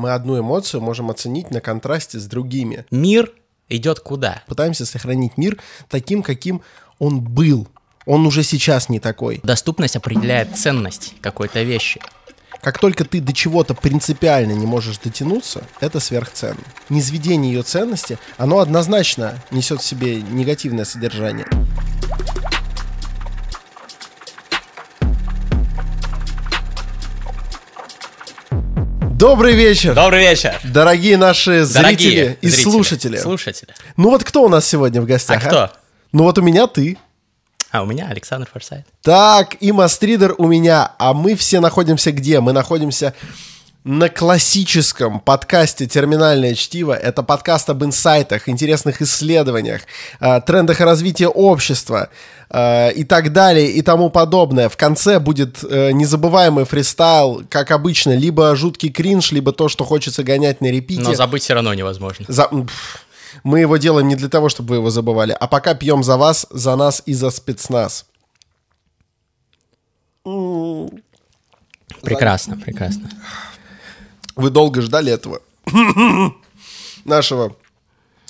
Мы одну эмоцию можем оценить на контрасте с другими. Мир идет куда? Пытаемся сохранить мир таким, каким он был. Он уже сейчас не такой. Доступность определяет ценность какой-то вещи. Как только ты до чего-то принципиально не можешь дотянуться, это сверхценно. Низведение ее ценности, оно однозначно несет в себе негативное содержание. Добрый вечер! Добрый вечер! Дорогие наши Дорогие зрители и зрители, слушатели. Слушатели. Ну вот кто у нас сегодня в А гостях? кто? Ну вот у меня ты. А у меня Александр Форсайт. Так, и Мастридер у меня. А мы все находимся где? Мы находимся на классическом подкасте «Терминальное чтиво». Это подкаст об инсайтах, интересных исследованиях, э, трендах развития общества э, и так далее и тому подобное. В конце будет э, незабываемый фристайл, как обычно, либо жуткий кринж, либо то, что хочется гонять на репите. Но забыть все равно невозможно. За-. Мы его делаем не для того, чтобы вы его забывали, а пока пьем за вас, за нас и за спецназ. Прекрасно, прекрасно. Вы долго ждали этого нашего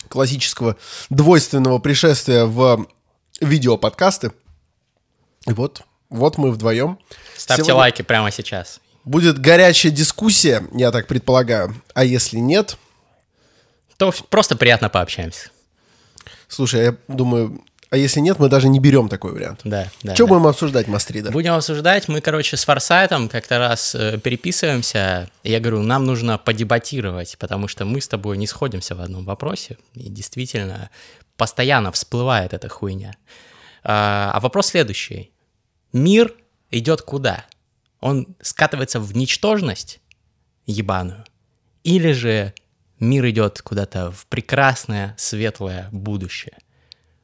классического двойственного пришествия в видеоподкасты. И вот, вот мы вдвоем. Ставьте Сегодня лайки прямо сейчас. Будет горячая дискуссия, я так предполагаю. А если нет, То просто приятно пообщаемся. слушай, я думаю, а если нет, мы даже не берем такой вариант. Да, да. Что да. будем обсуждать, Мастридер? Будем обсуждать. Мы, короче, с Форсайтом как-то раз э, переписываемся. Я говорю, нам нужно подебатировать, потому что мы с тобой не сходимся в одном вопросе. И действительно, постоянно всплывает эта хуйня. А, а вопрос следующий. Мир идет куда? Он скатывается в ничтожность ебаную? Или же мир идет куда-то в прекрасное, светлое будущее?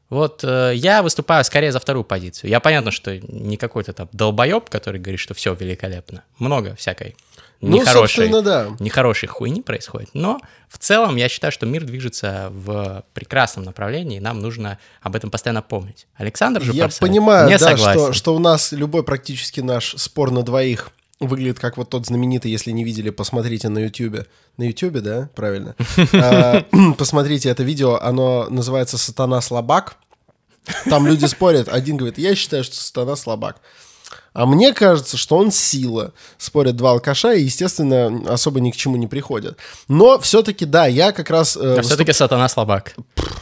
Вот э, я выступаю скорее за вторую позицию. Я понятно, что не какой-то там долбоеб, который говорит, что все великолепно. Много всякой Ну, нехорошей, да. нехорошей хуйни происходит. Но в целом я считаю, что мир движется в прекрасном направлении, и нам нужно об этом постоянно помнить. Александр же Я Форсайт понимаю, не да, согласен. что, что у нас любой практически наш спор на двоих выглядит как вот тот знаменитый, если не видели, посмотрите на Ютубе. На Ютубе, да? Правильно. А, Посмотрите это видео, оно называется «Сатана слабак». Там люди спорят. Один говорит, я считаю, что сатана слабак. А мне кажется, что он сила. Спорят два алкаша и, естественно, особо ни к чему не приходят. Но все-таки, да, я как раз... э, А все-таки сатана слабак.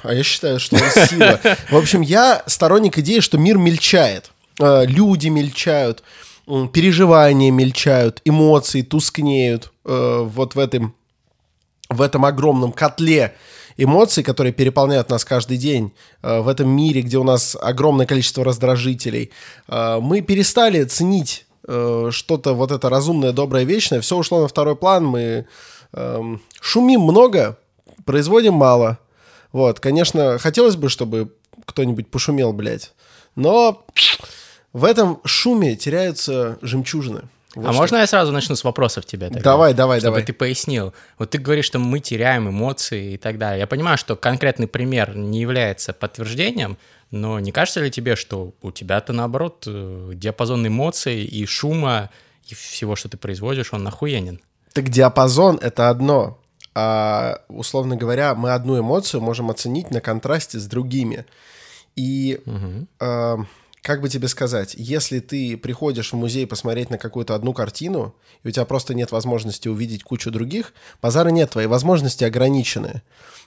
а я считаю, что он сила. В общем, я сторонник идеи, что мир мельчает. Э, Люди мельчают, м, переживания мельчают, эмоции тускнеют э, вот в этом, в этом огромном котле эмоций, которые переполняют нас каждый день, э, в этом мире, где у нас огромное количество раздражителей. Э, Мы перестали ценить э, что-то вот это разумное, доброе, вечное. Все ушло на второй план. Мы эм, шумим много, производим мало. Вот, конечно, хотелось бы, чтобы кто-нибудь пошумел, блядь. Но в этом шуме теряются жемчужины. Вот а что. можно я сразу начну с вопросов тебе? тогда? Давай, давай, чтобы давай. ты пояснил. Вот ты говоришь, что мы теряем эмоции и так далее. Я понимаю, что конкретный пример не является подтверждением, но не кажется ли тебе, что у тебя-то наоборот э, диапазон эмоций и шума и всего, что ты производишь, он нахуенен? Так диапазон — это одно. А, условно говоря, мы одну эмоцию можем оценить на контрасте с другими. И, э, как бы тебе сказать, если ты приходишь в музей посмотреть на какую-то одну картину, и у тебя просто нет возможности увидеть кучу других, базара нет, твои возможности ограничены.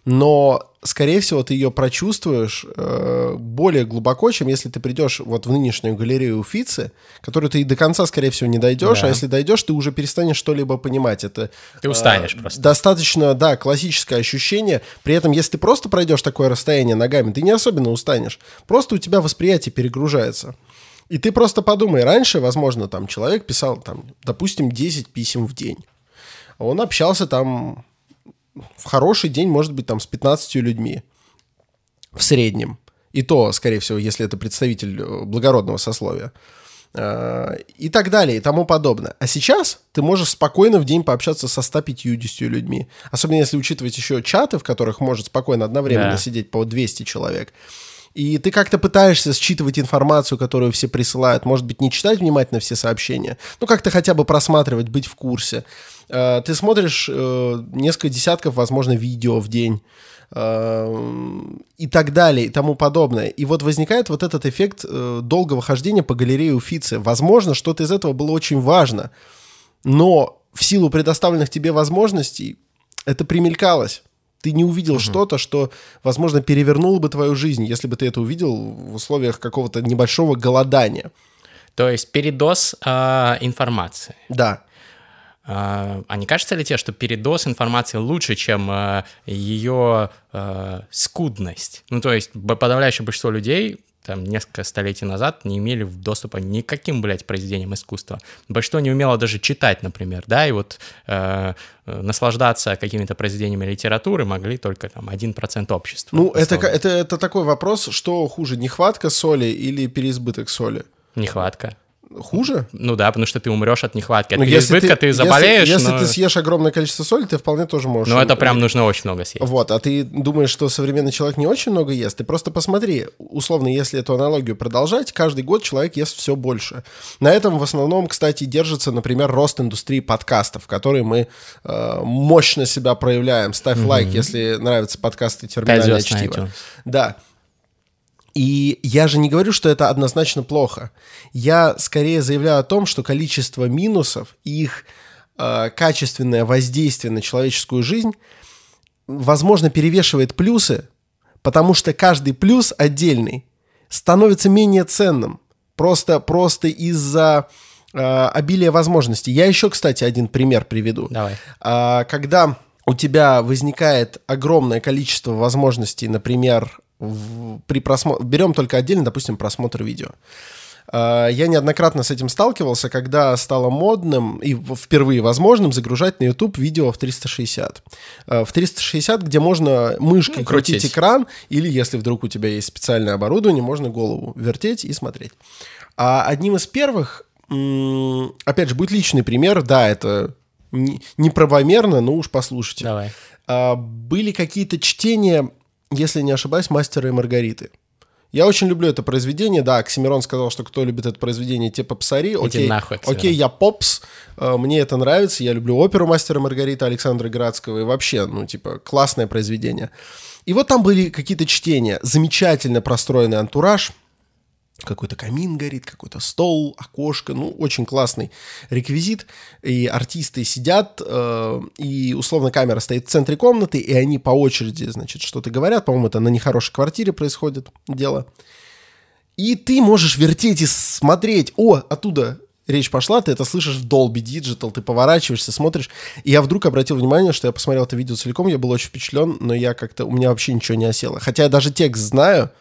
Но, скорее всего, ты ее прочувствуешь э, более глубоко, чем если ты придешь вот в нынешнюю галерею Уфицы, которую ты и до конца, скорее всего, не дойдешь, Да. а если дойдешь, ты уже перестанешь что-либо понимать. Это Ты устанешь э, просто. Достаточно, да, классическое ощущение. При этом, если ты просто пройдешь такое расстояние ногами, ты не особенно устанешь. Просто у тебя восприятие перегружается. И ты просто подумай, раньше, возможно, там человек писал, там, допустим, 10 писем в день. Он общался там в хороший день, может быть, там с 15 людьми в среднем. И то, скорее всего, если это представитель э, благородного сословия. Э, И так далее, и тому подобное. А сейчас ты можешь спокойно в день пообщаться со 150 людьми. Особенно если учитывать еще чаты, в которых может спокойно одновременно Да. сидеть по 200 человек. И ты как-то пытаешься считывать информацию, которую все присылают. Может быть, не читать внимательно все сообщения, ну как-то хотя бы просматривать, быть в курсе. Э, ты смотришь э, несколько десятков, возможно, видео в день э, и так далее, и тому подобное. И вот возникает вот этот эффект долгого хождения по галерее Уфицы. Возможно, что-то из этого было очень важно, но в силу предоставленных тебе возможностей это примелькалось. Ты не увидел угу. что-то, что, возможно, перевернуло бы твою жизнь, если бы ты это увидел в условиях какого-то небольшого голодания. То есть передоз э, информации. Да. А, а не кажется ли тебе, что передоз информации лучше, чем э, ее э, скудность? Ну, то есть подавляющее большинство людей там несколько столетий назад не имели доступа ни к каким, блядь, произведениям искусства. Большинство не умело даже читать, например, да, и вот э, наслаждаться какими-то произведениями литературы могли только там 1% общества. Ну, это, это, это такой вопрос, что хуже, нехватка соли или переизбыток соли? Нехватка. Хуже? Ну да, потому что ты умрешь от нехватки. От ну, переизбытка ты, ты заболеешь. Если, но... если ты съешь огромное количество соли, ты вполне тоже можешь. Ну, это прям нужно очень много съесть. Вот, а ты думаешь, что современный человек не очень много ест? Ты просто посмотри, условно, если эту аналогию продолжать, каждый год человек ест все больше. На этом в основном, кстати, держится, например, рост индустрии подкастов, в которой мы э, мощно себя проявляем. Ставь mm-hmm. лайк, если нравятся подкасты «Терминальное чтиво». Да. И я же не говорю, что это однозначно плохо. Я скорее заявляю о том, что количество минусов и их э, качественное воздействие на человеческую жизнь, возможно, перевешивает плюсы, потому что каждый плюс отдельный становится менее ценным. Просто, просто из-за э, обилия возможностей. Я еще, кстати, один пример приведу. Давай. Э, когда у тебя возникает огромное количество возможностей, например, в, при просмотре... Берем только отдельно, допустим, просмотр видео. А, я неоднократно с этим сталкивался, когда стало модным и впервые возможным загружать на YouTube видео в 360. А, в 360, где можно мышкой ну, крутить экран, или если вдруг у тебя есть специальное оборудование, можно голову вертеть и смотреть. А одним из первых, опять же, будет личный пример, да, это неправомерно, но уж послушайте. Давай. А, были какие-то чтения если не ошибаюсь, «Мастера и Маргариты». Я очень люблю это произведение, да, Оксимирон сказал, что кто любит это произведение, те попсари. Окей, нахуй, окей, я попс, э, мне это нравится, я люблю оперу «Мастера Маргарита» Александра Градского, и вообще, ну, типа, классное произведение. И вот там были какие-то чтения, замечательно простроенный антураж – какой-то камин горит, какой-то стол, окошко, ну, очень классный реквизит, и артисты сидят, э, и условно камера стоит в центре комнаты, и они по очереди, значит, что-то говорят, по-моему, это на нехорошей квартире происходит дело, и ты можешь вертеть и смотреть, о, оттуда речь пошла, ты это слышишь в Dolby Digital, ты поворачиваешься, смотришь. И я вдруг обратил внимание, что я посмотрел это видео целиком, я был очень впечатлен, но я как-то, у меня вообще ничего не осело. Хотя я даже текст знаю,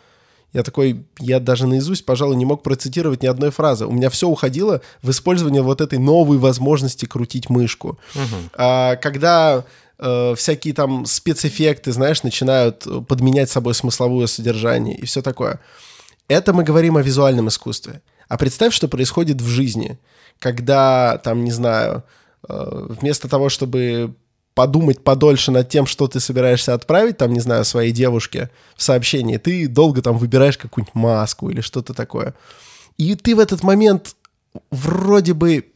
я такой, я даже наизусть, пожалуй, не мог процитировать ни одной фразы. У меня все уходило в использование вот этой новой возможности крутить мышку. Угу. А, когда э, всякие там спецэффекты, знаешь, начинают подменять собой смысловое содержание и все такое. Это мы говорим о визуальном искусстве. А представь, что происходит в жизни, когда, там, не знаю, э, вместо того, чтобы подумать подольше над тем, что ты собираешься отправить, там, не знаю, своей девушке в сообщении, ты долго там выбираешь какую-нибудь маску или что-то такое. И ты в этот момент вроде бы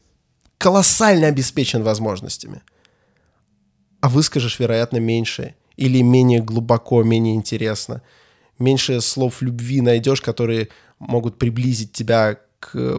колоссально обеспечен возможностями, а выскажешь, вероятно, меньше или менее глубоко, менее интересно. Меньше слов любви найдешь, которые могут приблизить тебя к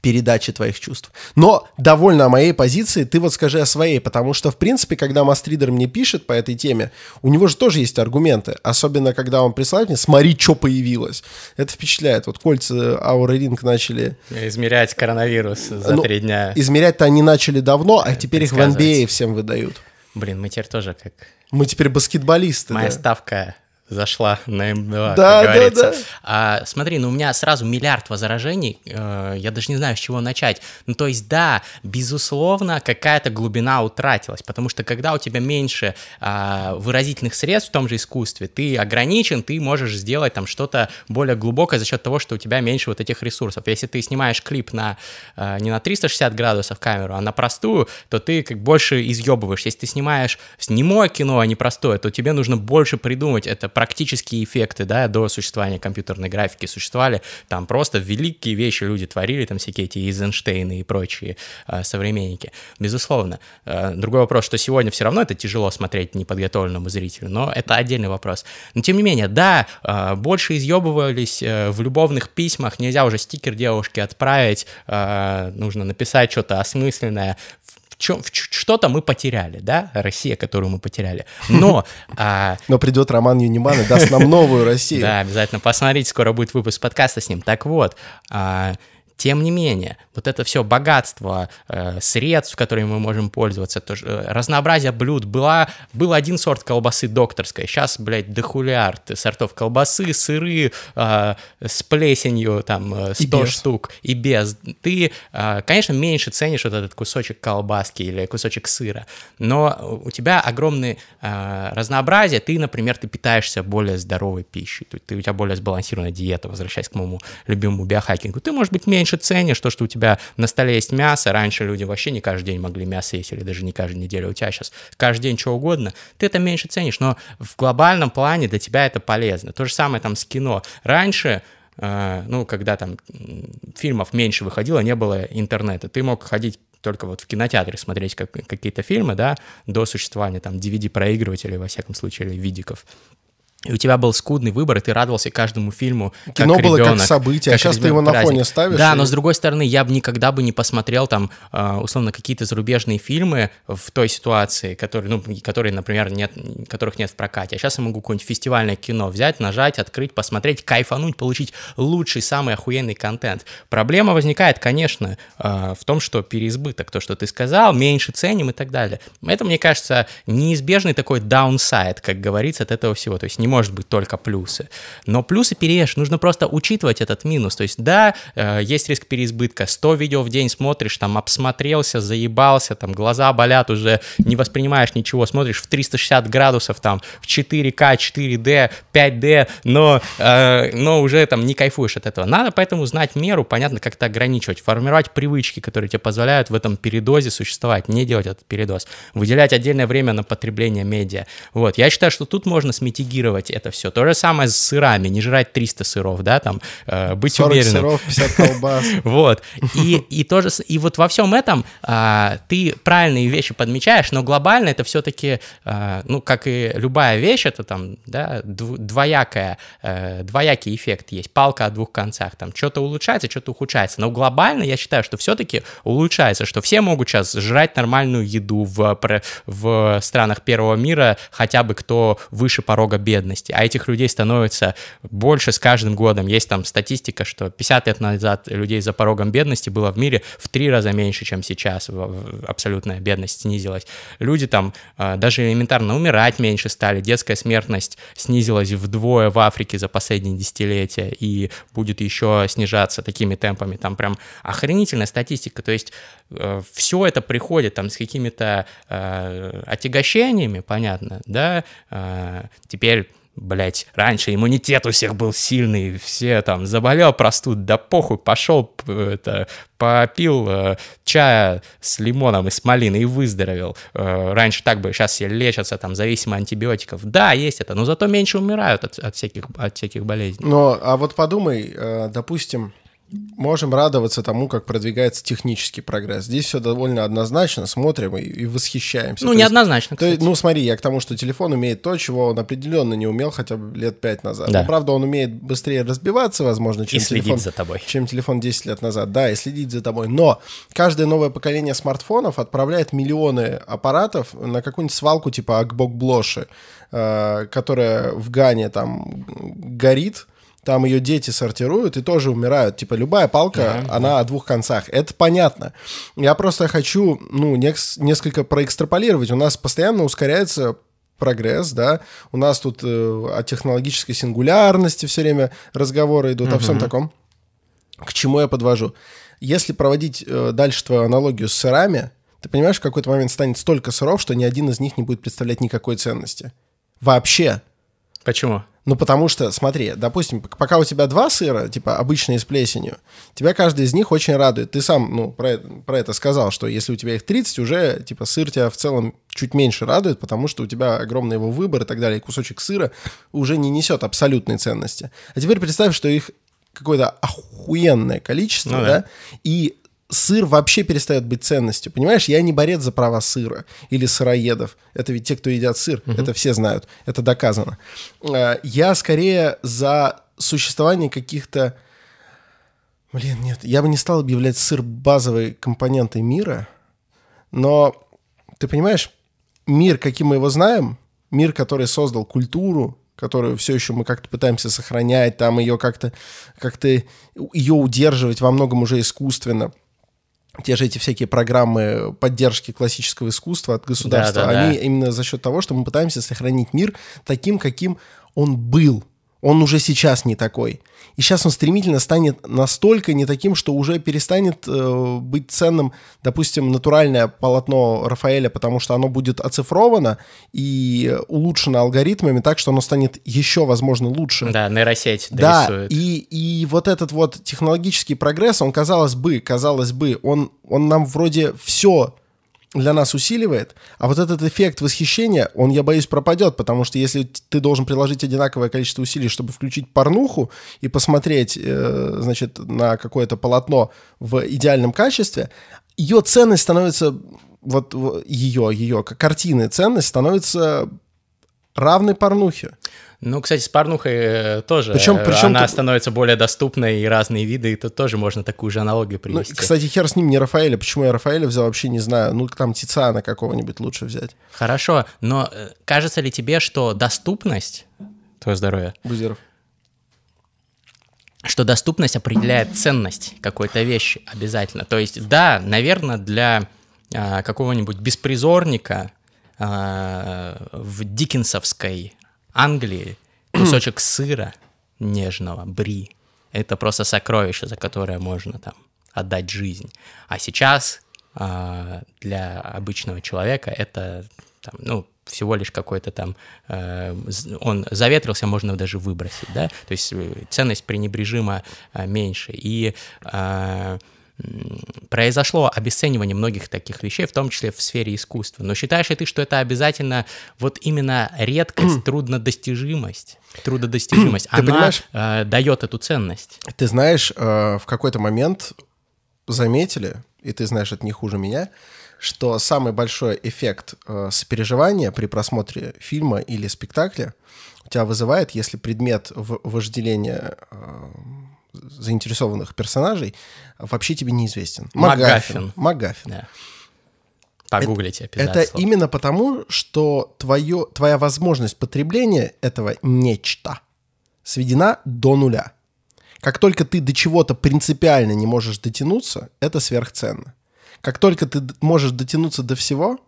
передачи твоих чувств. Но довольно о моей позиции, ты вот скажи о своей, потому что, в принципе, когда Мастридер мне пишет по этой теме, у него же тоже есть аргументы, особенно когда он присылает мне, смотри, что появилось. Это впечатляет. Вот кольца Aura Ring начали... Измерять коронавирус за ну, три дня. Измерять-то они начали давно, а теперь их в NBA всем выдают. Блин, мы теперь тоже как... Мы теперь баскетболисты. Моя да. ставка зашла на М2, да, как говорится. Да, да. А, смотри, ну у меня сразу миллиард возражений, э, я даже не знаю, с чего начать. Ну то есть да, безусловно, какая-то глубина утратилась, потому что когда у тебя меньше э, выразительных средств в том же искусстве, ты ограничен, ты можешь сделать там что-то более глубокое за счет того, что у тебя меньше вот этих ресурсов. Если ты снимаешь клип на э, не на 360 градусов камеру, а на простую, то ты как больше изъебываешь. Если ты снимаешь немое кино, а не простое, то тебе нужно больше придумать это практические эффекты, да, до существования компьютерной графики существовали, там просто великие вещи люди творили, там всякие эти Эйзенштейны и прочие э, современники, безусловно. Э, другой вопрос, что сегодня все равно это тяжело смотреть неподготовленному зрителю, но это отдельный вопрос. Но тем не менее, да, э, больше изъебывались э, в любовных письмах, нельзя уже стикер девушке отправить, э, нужно написать что-то осмысленное, чем, что-то мы потеряли, да, Россия, которую мы потеряли. Но... А... Но придет Роман Юниман и даст нам новую Россию. Да, обязательно посмотрите, скоро будет выпуск подкаста с ним. Так вот, а, тем не менее, вот это все богатство э, средств, которыми мы можем пользоваться, то, э, разнообразие блюд. Была, был один сорт колбасы докторской, сейчас, блядь, дохулиард сортов колбасы, сыры э, с плесенью, там, 100 э, штук и без. Ты, э, конечно, меньше ценишь вот этот кусочек колбаски или кусочек сыра, но у тебя огромное э, разнообразие. Ты, например, ты питаешься более здоровой пищей, ты, ты, у тебя более сбалансированная диета, возвращаясь к моему любимому биохакингу. Ты, может быть, меньше меньше ценишь то, что у тебя на столе есть мясо. Раньше люди вообще не каждый день могли мясо есть, или даже не каждую неделю. У тебя сейчас каждый день что угодно. Ты это меньше ценишь, но в глобальном плане для тебя это полезно. То же самое там с кино. Раньше э, ну, когда там фильмов меньше выходило, не было интернета, ты мог ходить только вот в кинотеатре смотреть как, какие-то фильмы, да, до существования там DVD-проигрывателей, во всяком случае, или видиков и у тебя был скудный выбор, и ты радовался каждому фильму. Кино как было ребенок, как событие, а сейчас ты его на праздник. фоне ставишь. Да, и... но с другой стороны, я бы никогда бы не посмотрел там, а, условно, какие-то зарубежные фильмы в той ситуации, которые, ну, которые, например, нет, которых нет в прокате. А сейчас я могу какое-нибудь фестивальное кино взять, нажать, открыть, посмотреть, кайфануть, получить лучший, самый охуенный контент. Проблема возникает, конечно, а, в том, что переизбыток, то, что ты сказал, меньше ценим и так далее. Это, мне кажется, неизбежный такой даунсайд, как говорится, от этого всего. То есть не может быть только плюсы. Но плюсы переешь, нужно просто учитывать этот минус. То есть, да, э, есть риск переизбытка. 100 видео в день смотришь, там, обсмотрелся, заебался, там, глаза болят, уже не воспринимаешь ничего, смотришь в 360 градусов, там, в 4К, 4D, 5D, но, э, но уже там не кайфуешь от этого. Надо поэтому знать меру, понятно, как это ограничивать, формировать привычки, которые тебе позволяют в этом передозе существовать, не делать этот передоз, выделять отдельное время на потребление медиа. Вот, я считаю, что тут можно смитигировать контролировать это все. То же самое с сырами, не жрать 300 сыров, да, там, э, быть 40 уверенным. сыров, 50 колбас. Вот. И, и, тоже, и вот во всем этом а, ты правильные вещи подмечаешь, но глобально это все-таки, а, ну, как и любая вещь, это там, да, двоякая, а, двоякий эффект есть, палка о двух концах, там, что-то улучшается, что-то ухудшается. Но глобально я считаю, что все-таки улучшается, что все могут сейчас жрать нормальную еду в, в странах первого мира, хотя бы кто выше порога бедности бедности, а этих людей становится больше с каждым годом. Есть там статистика, что 50 лет назад людей за порогом бедности было в мире в три раза меньше, чем сейчас. Абсолютная бедность снизилась. Люди там а, даже элементарно умирать меньше стали, детская смертность снизилась вдвое в Африке за последние десятилетия и будет еще снижаться такими темпами. Там прям охренительная статистика. То есть э, все это приходит там с какими-то э, отягощениями, понятно, да, э, теперь блять, раньше иммунитет у всех был сильный, все там заболел простуд, да похуй, пошел это, попил э, чая с лимоном и с малиной и выздоровел. Э, раньше так бы, сейчас все лечатся там зависимо от антибиотиков. Да, есть это, но зато меньше умирают от, от, всяких, от всяких болезней. Но, а вот подумай, э, допустим, можем радоваться тому, как продвигается технический прогресс. Здесь все довольно однозначно, смотрим и, и восхищаемся. Ну, неоднозначно, кстати. То, ну, смотри, я к тому, что телефон умеет то, чего он определенно не умел хотя бы лет пять назад. Да. Но, правда, он умеет быстрее разбиваться, возможно, чем и телефон, за тобой. чем телефон 10 лет назад. Да, и следить за тобой. Но каждое новое поколение смартфонов отправляет миллионы аппаратов на какую-нибудь свалку типа Акбок-Блоши, э, которая в Гане там горит, там ее дети сортируют и тоже умирают. Типа любая палка, yeah, она yeah. о двух концах. Это понятно. Я просто хочу, ну, несколько проэкстраполировать. У нас постоянно ускоряется прогресс, да, у нас тут э, о технологической сингулярности все время разговоры идут, uh-huh. о всем таком. К чему я подвожу? Если проводить э, дальше твою аналогию с сырами, ты понимаешь, в какой-то момент станет столько сыров, что ни один из них не будет представлять никакой ценности. Вообще. Почему? Ну, потому что, смотри, допустим, пока у тебя два сыра, типа обычные с плесенью, тебя каждый из них очень радует. Ты сам, ну, про, про это сказал, что если у тебя их 30, уже, типа, сыр тебя в целом чуть меньше радует, потому что у тебя огромный его выбор и так далее, и кусочек сыра уже не несет абсолютной ценности. А теперь представь, что их какое-то охуенное количество, ну, да? да, и сыр вообще перестает быть ценностью. Понимаешь, я не борец за права сыра или сыроедов. Это ведь те, кто едят сыр, угу. это все знают, это доказано. Э, я скорее за существование каких-то... Блин, нет, я бы не стал объявлять сыр базовой компонентой мира, но ты понимаешь, мир, каким мы его знаем, мир, который создал культуру, которую все еще мы как-то пытаемся сохранять, там ее как-то как ее удерживать во многом уже искусственно – те же эти всякие программы поддержки классического искусства от государства, да, да, они да. именно за счет того, что мы пытаемся сохранить мир таким, каким он был. Он уже сейчас не такой. И сейчас он стремительно станет настолько не таким, что уже перестанет э, быть ценным, допустим, натуральное полотно Рафаэля, потому что оно будет оцифровано и улучшено алгоритмами так, что оно станет еще, возможно, лучше. Да, нейросеть Да, и, и вот этот вот технологический прогресс, он, казалось бы, казалось бы, он, он нам вроде все для нас усиливает, а вот этот эффект восхищения, он, я боюсь, пропадет, потому что если ты должен приложить одинаковое количество усилий, чтобы включить порнуху и посмотреть, э, значит, на какое-то полотно в идеальном качестве, ее ценность становится, вот ее, ее картины ценность становится равной порнухе. Ну, кстати, с порнухой э, тоже причем, причем она ты... становится более доступной, и разные виды, и тут тоже можно такую же аналогию ну, привести. Ну, кстати, хер с ним, не Рафаэля. Почему я Рафаэля взял, вообще не знаю. Ну, там Тициана какого-нибудь лучше взять. Хорошо, но э, кажется ли тебе, что доступность... Твое здоровье. Бузеров что доступность определяет ценность какой-то вещи обязательно. То есть, да, наверное, для а, какого-нибудь беспризорника а, в диккенсовской Англии кусочек сыра нежного, бри, это просто сокровище, за которое можно там отдать жизнь. А сейчас э, для обычного человека это там, ну, всего лишь какой-то там, э, он заветрился, можно даже выбросить, да, то есть э, ценность пренебрежимо э, меньше. И э, произошло обесценивание многих таких вещей, в том числе в сфере искусства. Но считаешь ли ты, что это обязательно вот именно редкость, труднодостижимость? Трудодостижимость, ты она э, дает эту ценность. Ты знаешь, э, в какой-то момент заметили, и ты знаешь это не хуже меня, что самый большой эффект э, сопереживания при просмотре фильма или спектакля у тебя вызывает, если предмет вожделения э, заинтересованных персонажей вообще тебе неизвестен. Магафин. Магафин. Да. Погуглите это, это именно потому, что твое, твоя возможность потребления этого нечто сведена до нуля. Как только ты до чего-то принципиально не можешь дотянуться, это сверхценно. Как только ты можешь дотянуться до всего,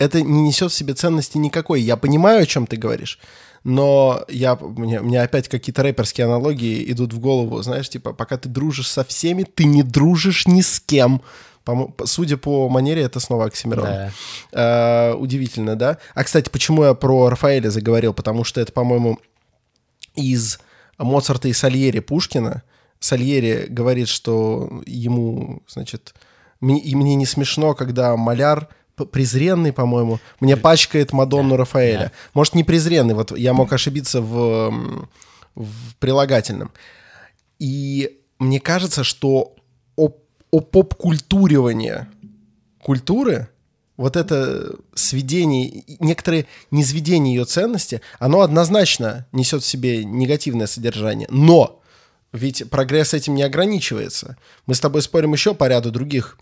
это не несет в себе ценности никакой. Я понимаю, о чем ты говоришь но я, мне, мне опять какие-то рэперские аналогии идут в голову, знаешь, типа, пока ты дружишь со всеми, ты не дружишь ни с кем. По, судя по манере, это снова Оксимирон. Да. А, удивительно, да? А, кстати, почему я про Рафаэля заговорил? Потому что это, по-моему, из Моцарта и Сальери Пушкина. Сальери говорит, что ему, значит, мне, и мне не смешно, когда маляр презренный, по-моему, мне пачкает Мадонну да, Рафаэля. Да. Может, не презренный, вот я мог ошибиться в, в прилагательном. И мне кажется, что о, о поп-культуривание культуры, вот это сведение, некоторые низведение ее ценности, оно однозначно несет в себе негативное содержание. Но ведь прогресс этим не ограничивается. Мы с тобой спорим еще по ряду других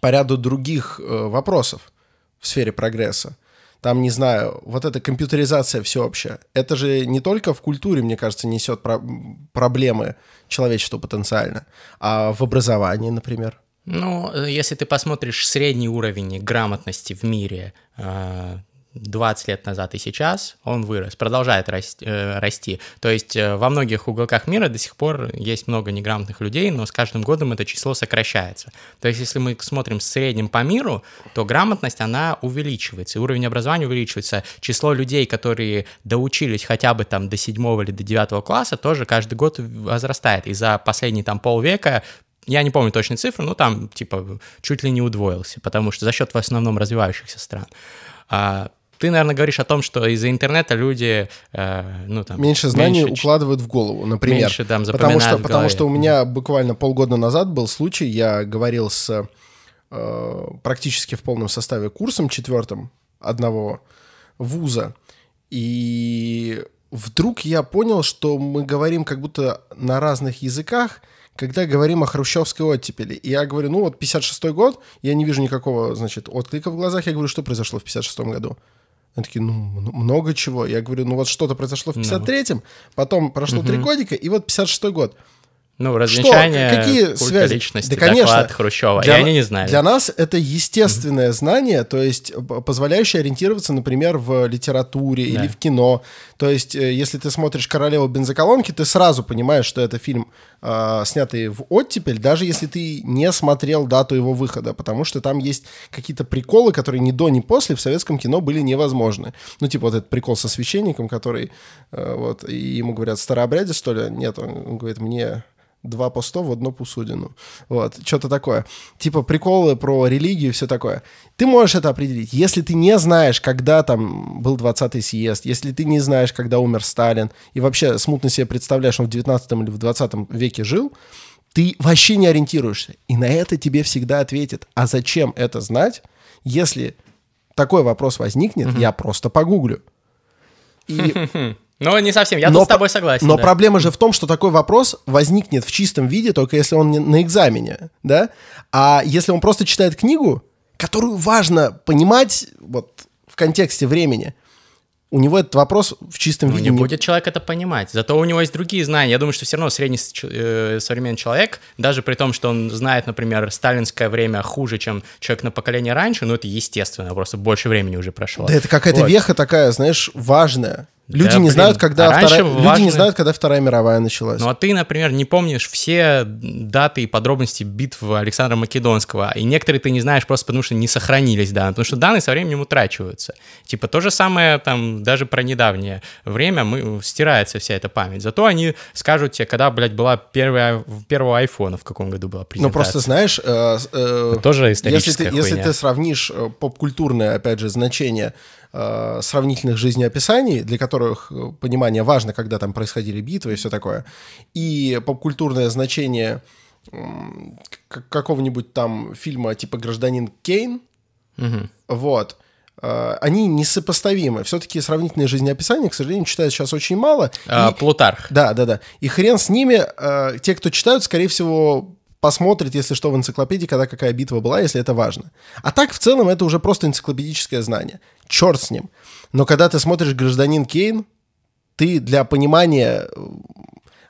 по ряду других э, вопросов в сфере прогресса. Там, не знаю, вот эта компьютеризация всеобщая, это же не только в культуре, мне кажется, несет про- проблемы человечеству потенциально, а в образовании, например. Ну, если ты посмотришь средний уровень грамотности в мире, э, 20 лет назад и сейчас, он вырос, продолжает расти. Э, расти. То есть э, во многих уголках мира до сих пор есть много неграмотных людей, но с каждым годом это число сокращается. То есть если мы смотрим в среднем по миру, то грамотность, она увеличивается, уровень образования увеличивается. Число людей, которые доучились хотя бы там до 7 или до 9 класса, тоже каждый год возрастает. И за последние там полвека я не помню точные цифры, но там типа чуть ли не удвоился, потому что за счет в основном развивающихся стран. А, ты, наверное, говоришь о том, что из-за интернета люди, э, ну там меньше знаний меньше, укладывают в голову, например. Меньше там потому что, потому что у меня буквально полгода назад был случай, я говорил с э, практически в полном составе курсом четвертым одного вуза, и вдруг я понял, что мы говорим как будто на разных языках, когда говорим о хрущевской оттепели. И я говорю, ну вот 56-й год, я не вижу никакого, значит, отклика в глазах. Я говорю, что произошло в 56-м году? Они такие, ну, много чего. Я говорю, ну вот что-то произошло в 53-м, потом прошло три годика, и вот 56-й год. Ну, развенчание что? Какие связи? личности, да, конечно, доклад Хрущева, для, и они не знали. Для нас это естественное mm-hmm. знание, то есть позволяющее ориентироваться, например, в литературе да. или в кино. То есть э, если ты смотришь «Королеву бензоколонки», ты сразу понимаешь, что это фильм, э, снятый в оттепель, даже если ты не смотрел дату его выхода, потому что там есть какие-то приколы, которые ни до, ни после в советском кино были невозможны. Ну, типа вот этот прикол со священником, который, э, вот, и ему говорят, старообряде, что ли? Нет, он говорит, мне два по сто в одну посудину. Вот, что-то такое. Типа приколы про религию и все такое. Ты можешь это определить. Если ты не знаешь, когда там был 20-й съезд, если ты не знаешь, когда умер Сталин, и вообще смутно себе представляешь, он в 19 или в 20 веке жил, ты вообще не ориентируешься. И на это тебе всегда ответят. А зачем это знать, если такой вопрос возникнет, угу. я просто погуглю. И Ну, не совсем, я но, тут с тобой согласен. Но да. проблема же в том, что такой вопрос возникнет в чистом виде, только если он не на экзамене, да? А если он просто читает книгу, которую важно понимать вот в контексте времени, у него этот вопрос в чистом ну, виде... Не будет человек это понимать. Зато у него есть другие знания. Я думаю, что все равно средний э, современный человек, даже при том, что он знает, например, сталинское время хуже, чем человек на поколение раньше, ну это естественно, просто больше времени уже прошло. Да это какая-то вот. веха такая, знаешь, важная. Люди да, не блин, знают, когда а вторая... Важно... Люди не знают, когда Вторая мировая началась. Ну а ты, например, не помнишь все даты и подробности битв Александра Македонского, и некоторые ты не знаешь просто потому, что не сохранились данные, потому что данные со временем утрачиваются. Типа то же самое там даже про недавнее время мы, стирается вся эта память. Зато они скажут тебе, когда, блядь, была первая, первого айфона, в каком году была презентация. Ну просто знаешь... Э, э, тоже историческая если ты, если ты сравнишь э, поп-культурное, опять же, значение э, сравнительных жизнеописаний, для которых э, понимание важно, когда там происходили битвы и все такое, и попкультурное значение э, какого-нибудь там фильма типа «Гражданин Кейн», угу. вот, э, они несопоставимы. Все-таки сравнительные жизнеописания, к сожалению, читают сейчас очень мало. А, и, Плутарх. Да, да, да. И хрен с ними. Э, те, кто читают, скорее всего, посмотрит, если что, в энциклопедии, когда какая битва была, если это важно. А так, в целом, это уже просто энциклопедическое знание. Черт с ним. Но когда ты смотришь «Гражданин Кейн», ты для понимания э,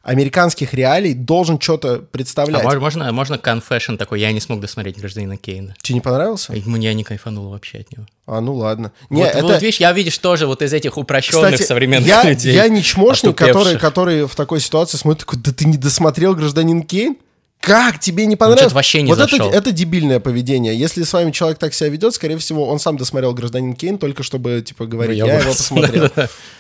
американских реалий должен что-то представлять. А можно, можно confession такой, я не смог досмотреть «Гражданина Кейна». Тебе не понравился? Мне не кайфанул вообще от него. А, ну ладно. Не, вот, это... вот видишь, я видишь тоже вот из этих упрощенных Кстати, современных я, людей. Я не чмошник, который, который в такой ситуации смотрит, да ты не досмотрел «Гражданин Кейн»? Как тебе не понравилось? Он вообще не вот зашел. Это, это дебильное поведение. Если с вами человек так себя ведет, скорее всего, он сам досмотрел «Гражданин Кейн» только чтобы, типа, говорить, я, я его посмотрел.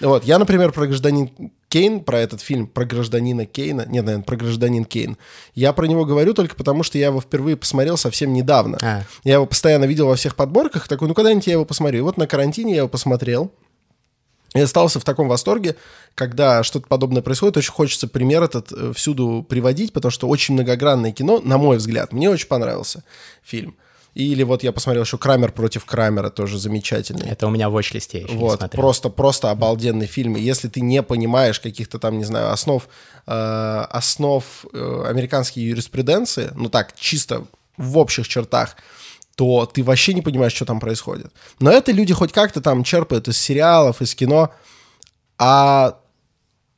Вот, я, например, про «Гражданин Кейн», про этот фильм, про гражданина Кейна, нет, наверное, про гражданин Кейн, я про него говорю только потому, что я его впервые посмотрел совсем недавно. А. Я его постоянно видел во всех подборках, такой, ну когда-нибудь я его посмотрю. И вот на карантине я его посмотрел, и остался в таком восторге, когда что-то подобное происходит. Очень хочется пример этот э, всюду приводить, потому что очень многогранное кино, на мой взгляд. Мне очень понравился фильм. Или вот я посмотрел еще «Крамер против Крамера», тоже замечательный. Это у меня в watch-листе еще Вот, просто, просто обалденный фильм. И если ты не понимаешь каких-то там, не знаю, основ, э, основ э, американской юриспруденции, ну так, чисто в общих чертах, то ты вообще не понимаешь, что там происходит. Но это люди хоть как-то там черпают из сериалов, из кино, а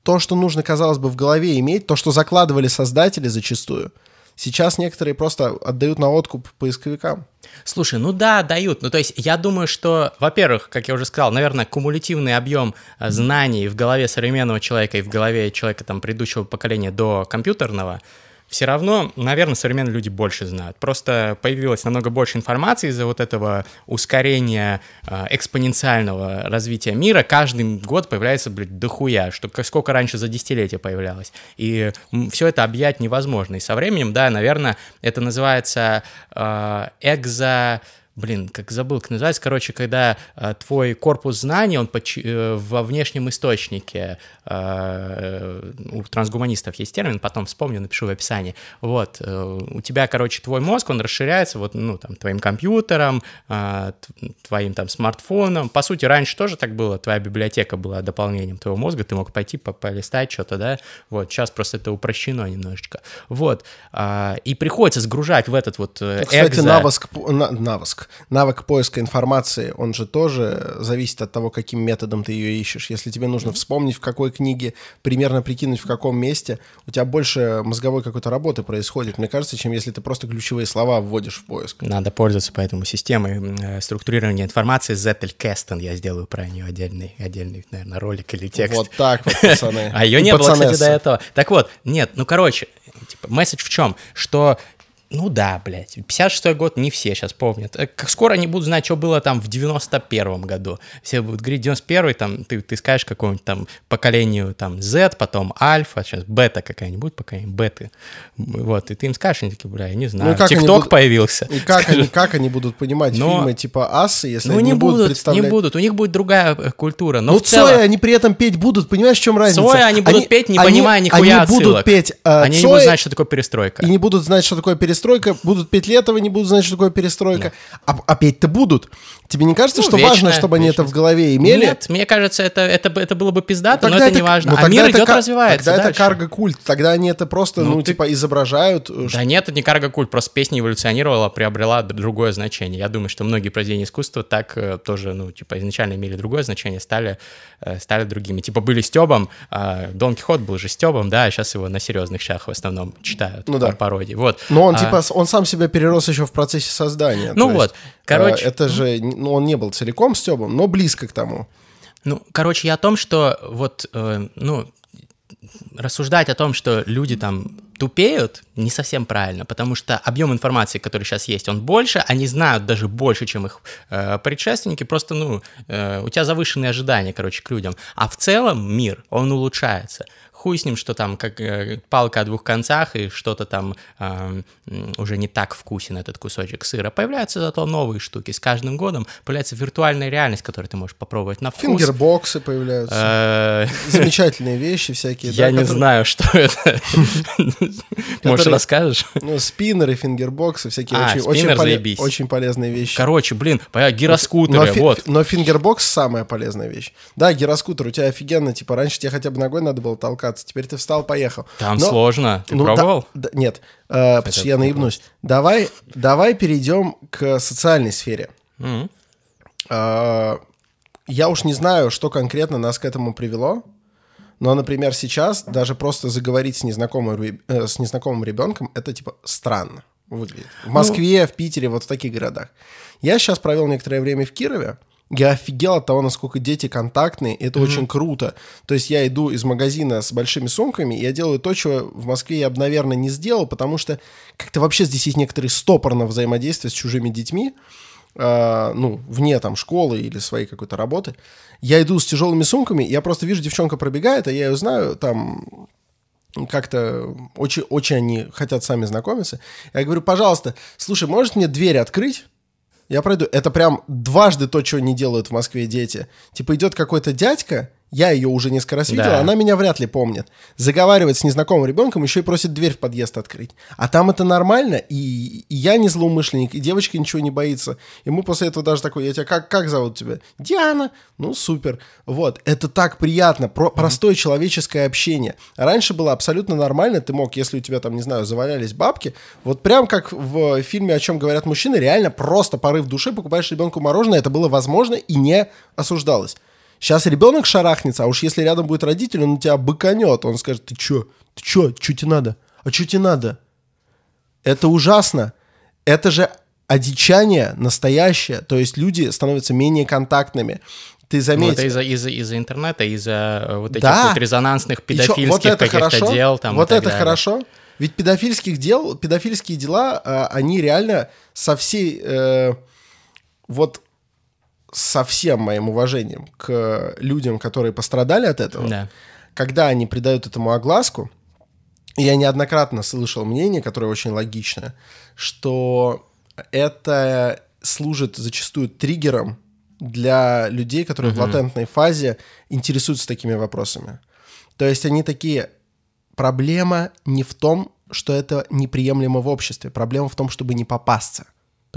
то, что нужно, казалось бы, в голове иметь, то, что закладывали создатели зачастую, Сейчас некоторые просто отдают на откуп поисковикам. Слушай, ну да, дают. Ну то есть я думаю, что, во-первых, как я уже сказал, наверное, кумулятивный объем э, знаний в голове современного человека и в голове человека там предыдущего поколения до компьютерного — все равно, наверное, современные люди больше знают. Просто появилось намного больше информации из-за вот этого ускорения э, экспоненциального развития мира. Каждый год появляется, блядь, дохуя, что сколько раньше за десятилетия появлялось. И все это объять невозможно. И со временем, да, наверное, это называется э, экзо блин, как забыл, как называется, короче, когда э, твой корпус знаний, он поч- э, во внешнем источнике, э, у трансгуманистов есть термин, потом вспомню, напишу в описании, вот, э, у тебя, короче, твой мозг, он расширяется вот, ну, там, твоим компьютером, э, твоим, там, смартфоном, по сути, раньше тоже так было, твоя библиотека была дополнением твоего мозга, ты мог пойти по полистать что-то, да, вот, сейчас просто это упрощено немножечко, вот, э, и приходится сгружать в этот вот э, Кстати, экзо... навыск, на, навыск, навык поиска информации, он же тоже зависит от того, каким методом ты ее ищешь. Если тебе нужно вспомнить, в какой книге, примерно прикинуть, в каком месте, у тебя больше мозговой какой-то работы происходит, мне кажется, чем если ты просто ключевые слова вводишь в поиск. Надо пользоваться поэтому системой э, структурирования информации Zettelkasten. Я сделаю про нее отдельный, отдельный, наверное, ролик или текст. Вот так вот, пацаны. А ее не было, кстати, до этого. Так вот, нет, ну, короче, типа, месседж в чем? Что ну да, блядь, 56-й год не все сейчас помнят. Э, как скоро они будут знать, что было там в 91-м году. Все будут говорить, 91-й, там, ты, ты скажешь какому-нибудь там поколению там Z, потом альфа, сейчас бета какая-нибудь, поколение беты. Вот, и ты им скажешь, они такие, бля, я не знаю, ну, ТикТок будут... появился. И как они, как они будут понимать но... фильмы типа Асы, если ну, они не будут, будут представлять... не будут, у них будет другая э, культура. Но ну, в целом... Цоя они при этом петь будут, понимаешь, в чем разница? Цоя они будут они, петь, не они, понимая нихуя Они отсылок. будут петь э, Они Цоя, не будут знать, что такое перестройка. И не будут знать, что такое перестройка, будут петь летого, не будут знать, что такое перестройка. А, а петь-то будут. Тебе не кажется, ну, что вечно, важно, чтобы вечно. они это в голове имели? Нет, мне кажется, это, это, это было бы пиздато, ну, но это, это не важно. Ну, а мир идет, кар- развивается Тогда дальше. это карго-культ, тогда они это просто, ну, ну ты... типа, изображают. Э, да нет, это не карго-культ, просто песня эволюционировала, приобрела другое значение. Я думаю, что многие произведения искусства так э, тоже, ну, типа, изначально имели другое значение, стали, э, стали другими. Типа, были Стебом, а Дон Кихот был же Стебом, да, а сейчас его на серьезных щах в основном читают ну, да. пародии. Вот. Но он, а... типа, он сам себя перерос еще в процессе создания. Ну вот, есть, короче... Это же, ну, он не был целиком Стебом, но близко к тому. Ну, короче, я о том, что вот, э, ну, рассуждать о том, что люди там тупеют, не совсем правильно, потому что объем информации, который сейчас есть, он больше, они знают даже больше, чем их э, предшественники, просто, ну, э, у тебя завышенные ожидания, короче, к людям. А в целом мир, он улучшается хуй с ним, что там как э, палка о двух концах, и что-то там э, уже не так вкусен этот кусочек сыра. Появляются зато новые штуки. С каждым годом появляется виртуальная реальность, которую ты можешь попробовать на вкус. Фингербоксы появляются. Э, Замечательные вещи всякие. Я не знаю, что это. Может, расскажешь? Ну, спиннеры, фингербоксы, всякие очень очень полезные вещи. Короче, блин, гироскутеры, вот. Но фингербокс самая полезная вещь. Да, гироскутер, у тебя офигенно, типа, раньше тебе хотя бы ногой надо было толкаться, кататься. Теперь ты встал, поехал. Там Но, сложно. Ты ну, пробовал? Да, да, нет, э, потому что я наебнусь. Давай, давай перейдем к социальной сфере. Mm-hmm. Э, я уж не знаю, что конкретно нас к этому привело. Но, например, сейчас даже просто заговорить с незнакомым, э, с незнакомым ребенком это типа странно выглядит. В Москве, ну... в Питере, вот в таких городах. Я сейчас провел некоторое время в Кирове я офигел от того, насколько дети контактные, это mm-hmm. очень круто. То есть я иду из магазина с большими сумками, и я делаю то, чего в Москве я бы, наверное, не сделал, потому что как-то вообще здесь есть некоторые стопорно взаимодействие с чужими детьми, э, ну, вне там школы или своей какой-то работы. Я иду с тяжелыми сумками, я просто вижу, девчонка пробегает, а я ее знаю, там как-то очень, очень они хотят сами знакомиться. Я говорю, пожалуйста, слушай, можешь мне дверь открыть? Я пройду. Это прям дважды то, что не делают в Москве дети. Типа идет какой-то дядька, я ее уже несколько раз видел, да. она меня вряд ли помнит. Заговаривает с незнакомым ребенком, еще и просит дверь в подъезд открыть. А там это нормально, и, и я не злоумышленник, и девочка ничего не боится. И мы после этого даже такой, я тебя как, как зовут тебя? Диана. Ну, супер. Вот, это так приятно, про, простое человеческое общение. Раньше было абсолютно нормально, ты мог, если у тебя там, не знаю, завалялись бабки, вот прям как в фильме «О чем говорят мужчины», реально просто порыв души, покупаешь ребенку мороженое, это было возможно и не осуждалось. Сейчас ребенок шарахнется, а уж если рядом будет родитель, он тебя быканет. Он скажет, ты чё? Ты чё? Чё тебе надо? А чё тебе надо? Это ужасно. Это же одичание настоящее. То есть люди становятся менее контактными. Ты Ну, заметил. это из-за из из интернета, из-за вот этих Да. вот резонансных педофильских вот это каких-то хорошо, дел. Там, вот это далее. хорошо. Ведь педофильских дел, педофильские дела, а, они реально со всей, э, вот со всем моим уважением к людям, которые пострадали от этого, Да. когда они придают этому огласку, я неоднократно слышал мнение, которое очень логичное, что это служит зачастую триггером для людей, которые в латентной фазе интересуются такими вопросами. То есть они такие, проблема не в том, что это неприемлемо в обществе, проблема в том, чтобы не попасться.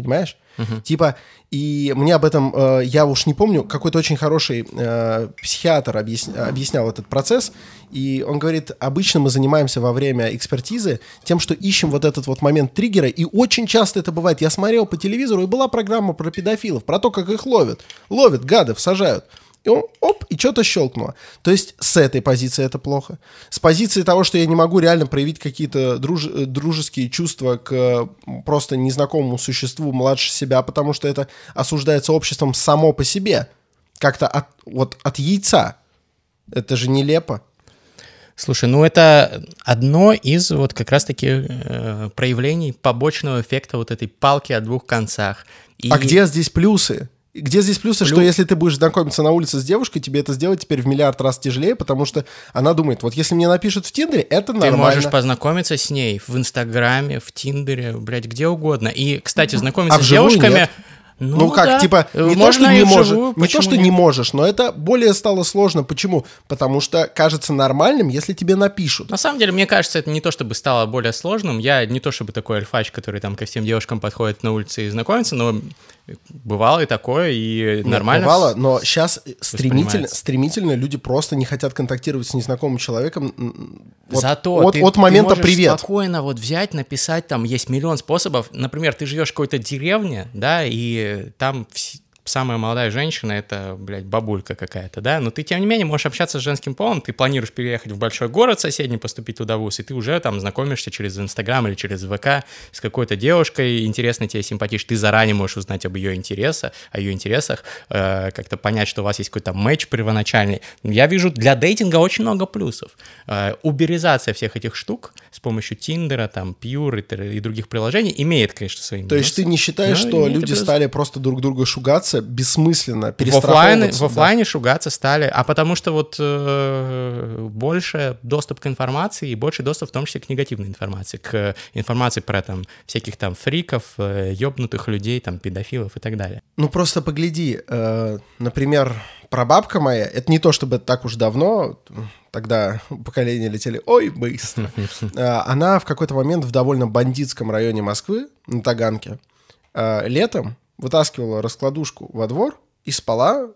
Понимаешь? Типа, и мне об этом, э, я уж не помню, какой-то очень хороший э, психиатр объяс- объяснял этот процесс, и он говорит, обычно мы занимаемся во время экспертизы тем, что ищем вот этот вот момент триггера, и очень часто это бывает. Я смотрел по телевизору, и была программа про педофилов, про то, как их ловят. Ловят, гадов, сажают. И он, оп, и что-то щелкнуло. То есть с этой позиции это плохо. С позиции того, что я не могу реально проявить какие-то друж- э, дружеские чувства к просто незнакомому существу младше себя, потому что это осуждается обществом само по себе. Как-то от, вот от яйца. Это же нелепо. Слушай, ну это одно из вот как раз-таки э, проявлений побочного эффекта вот этой палки о двух концах. И А где здесь плюсы? Где здесь плюсы, что Плю- если ты будешь знакомиться на улице с девушкой, тебе это сделать теперь в миллиард раз тяжелее, потому что она думает, вот если мне напишут в Тиндере, это Ты нормально. можешь познакомиться с ней в Инстаграме, в Тиндере, блядь, где угодно. И, кстати, знакомиться А с девушками... нет? Ну, как, да. типа, не то, Можно что и не можешь, не то, что нет? не можешь, но это более стало сложно. Почему? Потому что кажется нормальным, если тебе напишут. На самом деле, мне кажется, это не то, чтобы стало более сложным. Я не то, чтобы такой альфач, который там ко всем девушкам подходит на улице и знакомится, но бывало и такое, и Нет, нормально. Бывало, но сейчас стремительно, стремительно люди просто не хотят контактировать с незнакомым человеком. Вот, Зато от, ты, от ты момента можешь привет. спокойно вот взять, написать, там есть миллион способов. Например, ты живешь в какой-то деревне, да, и там самая молодая женщина — это, блядь, бабулька какая-то, да, но ты, тем не менее, можешь общаться с женским полом, ты планируешь переехать в большой город соседний, поступить туда в ВУЗ, и ты уже там знакомишься через Инстаграм или через ВК с какой-то девушкой, интересной тебе, симпатичной, ты заранее можешь узнать об ее интересах, о ее интересах, э, как-то понять, что у вас есть какой-то матч первоначальный. Я вижу для дейтинга очень много плюсов. Э, уберизация всех этих штук с помощью Тиндера, там, Pure и, и других приложений имеет, конечно, свои То есть ты не считаешь, что люди плюс. стали просто друг друга шугаться бессмысленно, перестраховываться? в офлайне шугаться стали, а потому что вот э, больше доступ к информации и больше доступ в том числе к негативной информации, к информации про там всяких там фриков, э, ёбнутых людей, там педофилов и так далее. Ну просто погляди, э, например, прабабка моя, это не то чтобы так уж давно, тогда поколения летели, ой, быстро. Э, Она в какой-то момент в довольно бандитском районе Москвы, на Таганке, э, летом вытаскивала раскладушку во двор и спала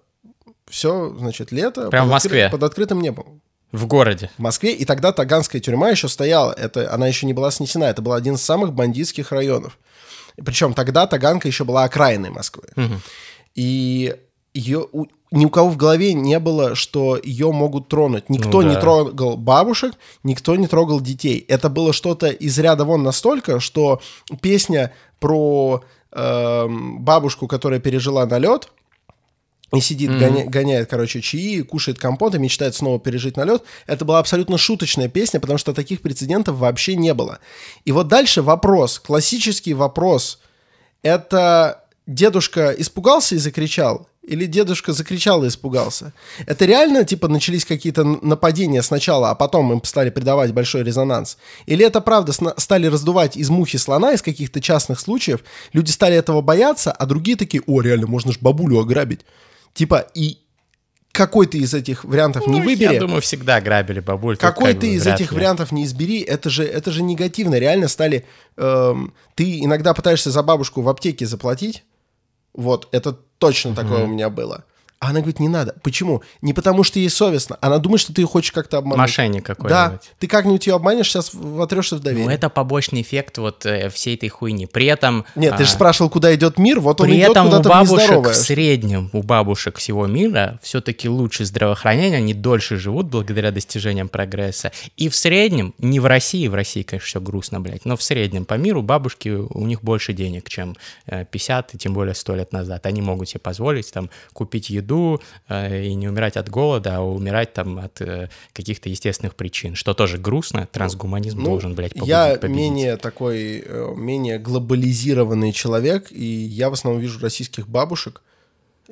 все, значит, лето. Прям в Москве? Под открытым небом. В городе. В Москве, и тогда Таганская тюрьма еще стояла, это, она еще не была снесена, это был один из самых бандитских районов. Причем тогда Таганка еще была окраиной Москвы. И ее, у- ни у кого в голове не было, что ее могут тронуть. Никто Ну не да. трогал бабушек, никто не трогал детей. Это было что-то из ряда вон настолько, что песня про эм, бабушку, которая пережила налет, и сидит, гоня- гоняет, короче, чаи, кушает компот и мечтает снова пережить налет. Это была абсолютно шуточная песня, потому что таких прецедентов вообще не было. И вот дальше вопрос, классический вопрос. Это дедушка испугался и закричал? Или дедушка закричал и испугался? Это реально, типа, начались какие-то нападения сначала, а потом им стали придавать большой резонанс? Или это правда стали раздувать из мухи слона, из каких-то частных случаев? Люди стали этого бояться, а другие такие, о, реально, можно ж бабулю ограбить. Типа, и какой ты из этих вариантов не Ну, выбери, Я думаю, всегда грабили бабуль. какой как ты из этих ли. вариантов не избери, это же, это же негативно. Реально стали... эм, ты иногда пытаешься за бабушку в аптеке заплатить. Вот, это точно такое у меня было. А она говорит, не надо. Почему? Не потому, что ей совестно. Она думает, что ты ее хочешь как-то обмануть. Мошенник какой-нибудь. Да, ты как-нибудь ее обманешь, сейчас вотрешься в доверие. Ну, это побочный эффект вот э, всей этой хуйни. При этом... Нет, ты же а, спрашивал, куда идет мир, вот он При идет этом у куда-то в бабушек в среднем, у бабушек всего мира все-таки лучше здравоохранение, они дольше живут благодаря достижениям прогресса. И в среднем, не в России, в России, конечно, все грустно, блядь, но в среднем по миру бабушки, у них больше денег, чем э, 50 и тем более 100 лет назад. Они могут себе позволить там купить еду э, и не умирать от голода, а умирать там от э, каких-то естественных причин, что тоже грустно, трансгуманизм Ну, должен, блядь, победить. Я победить. менее такой, э, менее глобализированный человек, и я в основном вижу российских бабушек,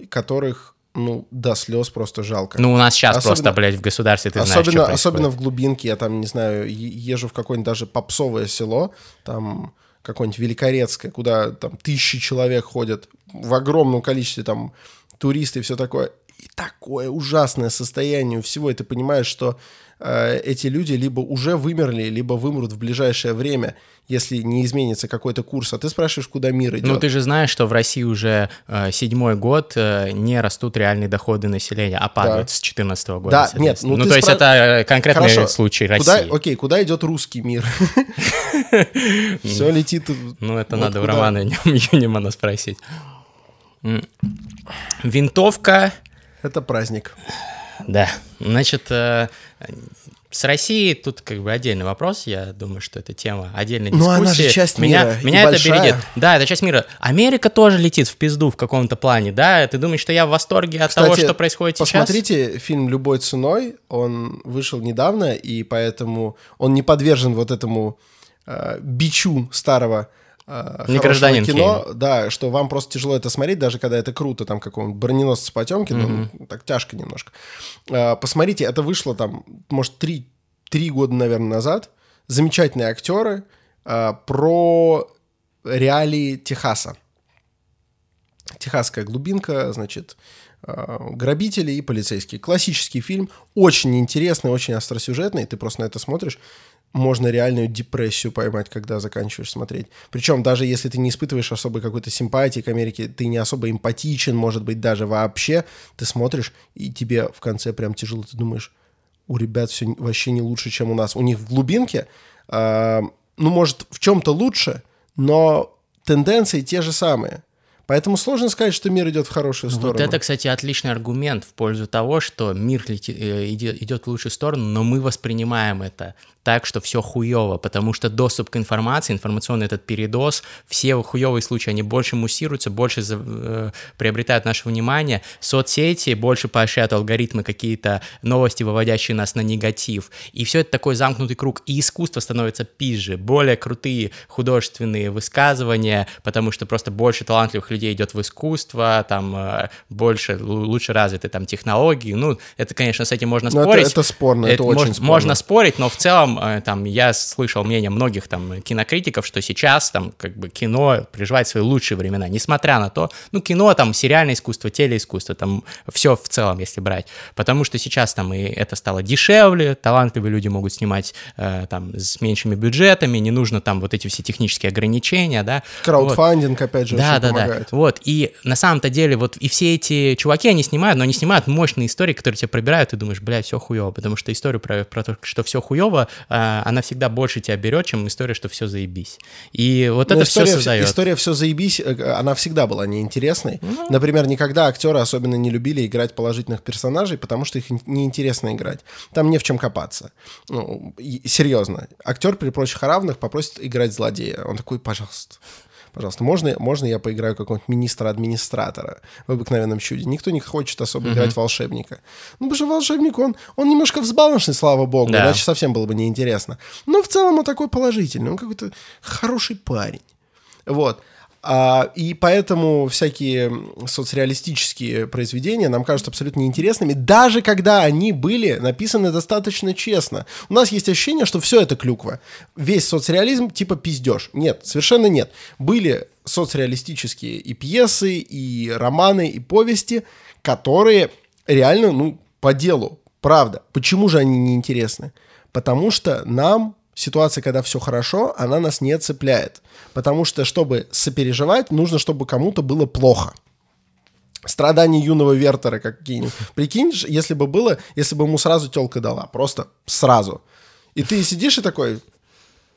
которых, ну, до слез просто жалко. Ну, у нас сейчас Особенно- просто, блядь, в государстве ты знаешь, особенно, что происходит. особенно в глубинке, я там, не знаю, езжу в какое-нибудь даже попсовое село, там какое-нибудь Великорецкое, куда там тысячи человек ходят в огромном количестве, там туристы и все такое. И такое ужасное состояние всего, и ты понимаешь, что э, эти люди либо уже вымерли, либо вымрут в ближайшее время, если не изменится какой-то курс. А ты спрашиваешь, куда мир идет? Ну, ты же знаешь, что в России уже э, седьмой год э, не растут реальные доходы населения, а падают с 2014 года. Да, нет, ну ну то есть спра- это э, конкретный Хорошо. случай Куда, России. окей, куда идет русский мир? Все летит. Ну, это надо у куда. Романа Юнимана спросить. Винтовка, Это праздник. да. Значит, э, с Россией тут как бы отдельный вопрос. Я думаю, что это тема отдельной Ну, дискуссии. она же часть меня, мира, Меня это большая. бередит. Да, это часть мира. Америка тоже летит в пизду в каком-то плане, да? Ты думаешь, что я в восторге от того, Кстати, что происходит сейчас? Посмотрите фильм «Любой ценой». Он вышел недавно, и поэтому он не подвержен вот этому э, бичу старого Не хорошего гражданин кино. Да, что вам просто тяжело это смотреть, даже когда это круто, там какого-нибудь броненосца Потемкина, ну, так тяжко немножко. Э, посмотрите, это вышло там, может, три, три года, наверное, назад. Замечательные актеры э, про реалии Техаса. Техасская глубинка, значит, э, грабители и полицейские. Классический фильм, очень интересный, очень остросюжетный. Ты просто на это смотришь, можно реальную депрессию поймать, когда заканчиваешь смотреть. Причем даже если ты не испытываешь особой какой-то симпатии к Америке, ты не особо эмпатичен, может быть, даже вообще, ты смотришь, и тебе в конце прям тяжело, ты думаешь, у ребят все вообще не лучше, чем у нас. У них в глубинке, э, ну, может, в чем-то лучше, но тенденции те же самые. Поэтому сложно сказать, что мир идет в хорошую сторону. Вот это, кстати, отличный аргумент в пользу того, что мир лети- э, иде- идет в лучшую сторону, но мы воспринимаем это так, что все хуево, потому что доступ к информации, информационный этот передоз, все хуевые случаи, они больше муссируются, больше за- э, приобретают наше внимание, соцсети больше поощряют алгоритмы какие-то новости, выводящие нас на негатив, и все это такой замкнутый круг, и искусство становится пизже, более крутые художественные высказывания, потому что просто больше талантливых людей идет в искусство, там э, больше, лу- лучше развиты там технологии, ну, это, конечно, с этим можно Но это- спорить. это спорно, это мож- очень спорно. Можно спорить, но в целом, э, там, я слышал мнение многих там кинокритиков, что сейчас там как бы кино переживает свои лучшие времена, несмотря на то, ну, кино там, сериальное искусство, телеискусство, там, все в целом, если брать, потому что сейчас там и это стало дешевле, талантливые люди могут снимать э, там с меньшими бюджетами, не нужно там вот эти все технические ограничения, да. Вот. Краудфандинг, опять же, Да, да, помогает. да. Вот, и на самом-то деле вот и все эти чуваки, они снимают, но они снимают мощные истории, которые тебя пробирают, и думаешь, блядь, все хуево, потому что историю про, про то, что все хуево, а, она всегда больше тебя берет, чем история, что все заебись. И вот Но это Ну, история, все создает. история все заебись, э, она всегда была неинтересной. Ну. Например, никогда актеры особенно не любили играть положительных персонажей, потому что их ин- неинтересно играть. Там не в чем копаться. Ну, серьезно. Актер при прочих равных попросит играть злодея. Он такой, пожалуйста. Пожалуйста, можно, можно я поиграю какого-нибудь министра-администратора в обыкновенном чуде? Никто не хочет особо играть волшебника. Ну, потому что волшебник, он, он немножко взбалмошный, слава богу, Да. иначе совсем было бы неинтересно. Но в целом он такой положительный, он какой-то хороший парень. Вот. А, и поэтому всякие соцреалистические произведения нам кажутся абсолютно неинтересными, даже когда они были написаны достаточно честно. У нас есть ощущение, что все это клюква. Весь соцреализм типа пиздеж. Нет, совершенно нет. Были соцреалистические и пьесы, и романы, и повести, которые реально, ну, по делу. Правда. Почему же они неинтересны? Потому что нам ситуация, когда все хорошо, она нас не цепляет. Потому что, чтобы сопереживать, нужно, чтобы кому-то было плохо. страдания юного Вертера какие-нибудь. Прикинь, если бы было, если бы ему сразу телка дала, просто сразу. И ты сидишь и такой,